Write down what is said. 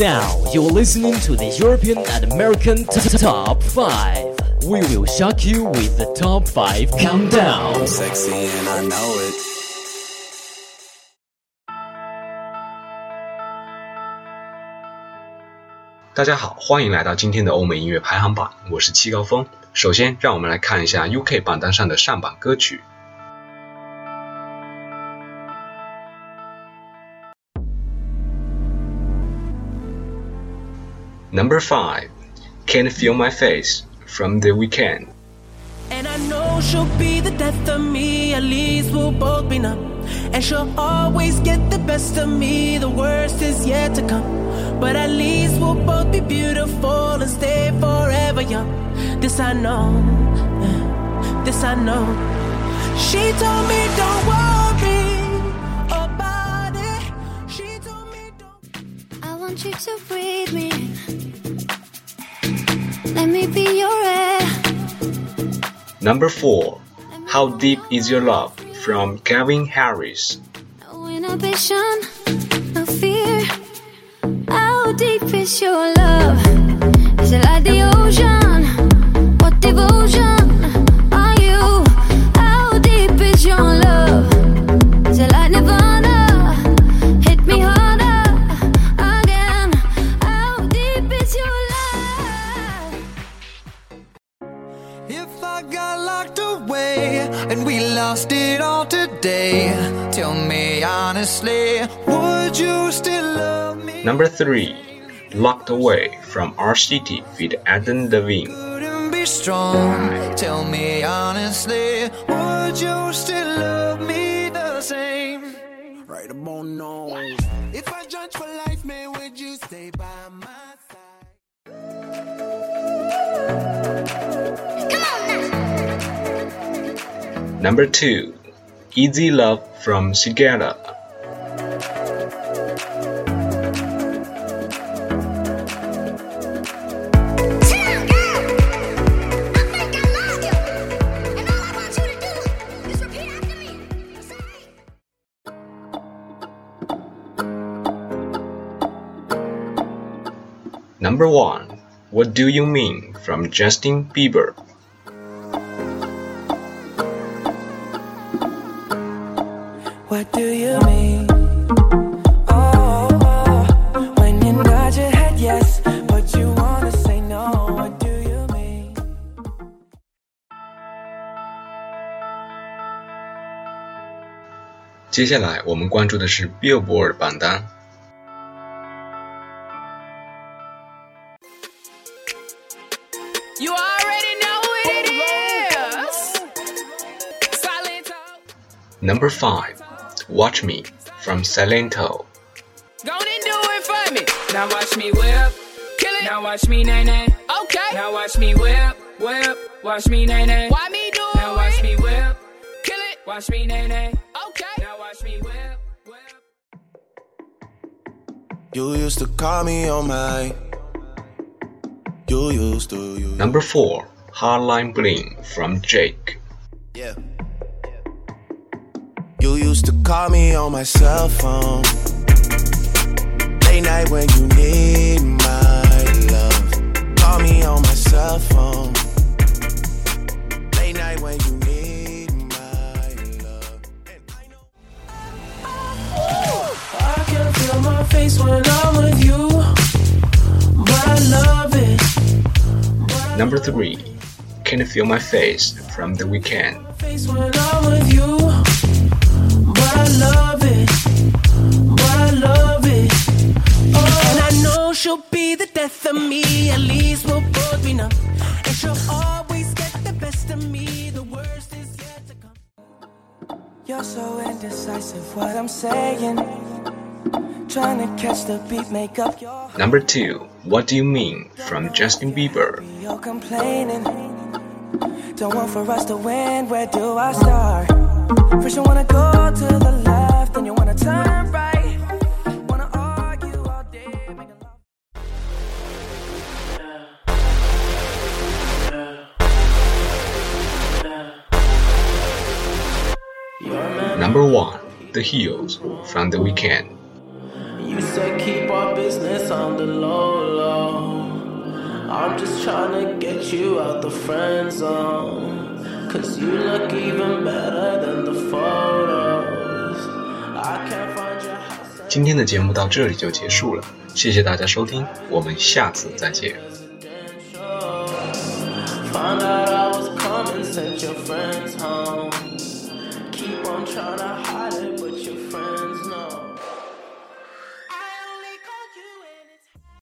Now you're listening to the European and American t- t- Top 5. We will shock you with the Top 5 Countdown. Sexy and I know it. 大家好，欢迎来到今天的欧美音乐排行榜，我是七高峰。首先，让我们来看一下 UK 榜单上的上榜歌曲。 Number five, "Can't Feel My Face" from The Weeknd. And I know she'll be the death of me, at least we'll both be numb. And she'll always get the best of me, the worst is yet to come. But at least we'll both be beautiful and stay forever young. This I know, this I know. She told me don't worry about it. She told me don't. I want you to breathe me. Let me be your air. Number four, "How Deep Is Your Love" from Calvin Harris. No inhibition, no fear. How deep is your love? Is it like the it all today, tell me honestly, would you still love me? Number three, "Locked Away" from R City with Adam Levine. Couldn't be strong. Tell me honestly, would you still love me the same? Right about now. If I judge for life, man, would you stay by Number two, "Easy Love" from Sigala. Number one, "What Do You Mean" from Justin Bieber. What do you mean? Oh, oh, when you nod your head yes, but you wanna say no. What do you mean? 接下来我们关注的是 Billboard 榜单。You already know it is. Silent Number five, "Watch Me" from Silento. Go on and do it for me. Now watch me whip. Kill it. Now watch me nay nay. Okay. Now watch me whip, whip. Watch me nay nay. Why me do it? Now watch me whip. Kill it. Watch me nay nay. Okay. Now watch me whip, whip. You used to call me on my. You used to. You Number four, "Hotline Bling" from Drake. Yeah. You used to call me on my cell phone. Late night when you need my love. Call me on my cell phone. Late night when you need my love. And I know. I can feel my face when I'm with you, but I love it. Number three, "Can You Feel My Face" from The Weeknd. You're so indecisive, what I'm saying. Trying to catch the beat, make up your Number two, What Do You Mean from Justin Bieber. You're complaining. Don't want for us to win, where do I start? First, you wanna go to the left, then you wanna turn right. Number one, The Heels from The Weeknd. You said keep our business on the low, low. I'm just trying to get you out the friend zone. Cause you look even better than the photos. I can't find your house. 今天的节目到这里就结束了，谢谢大家收听，我们下次再见。Found out I was coming, sent your friends home. tryna hide it, but your friends.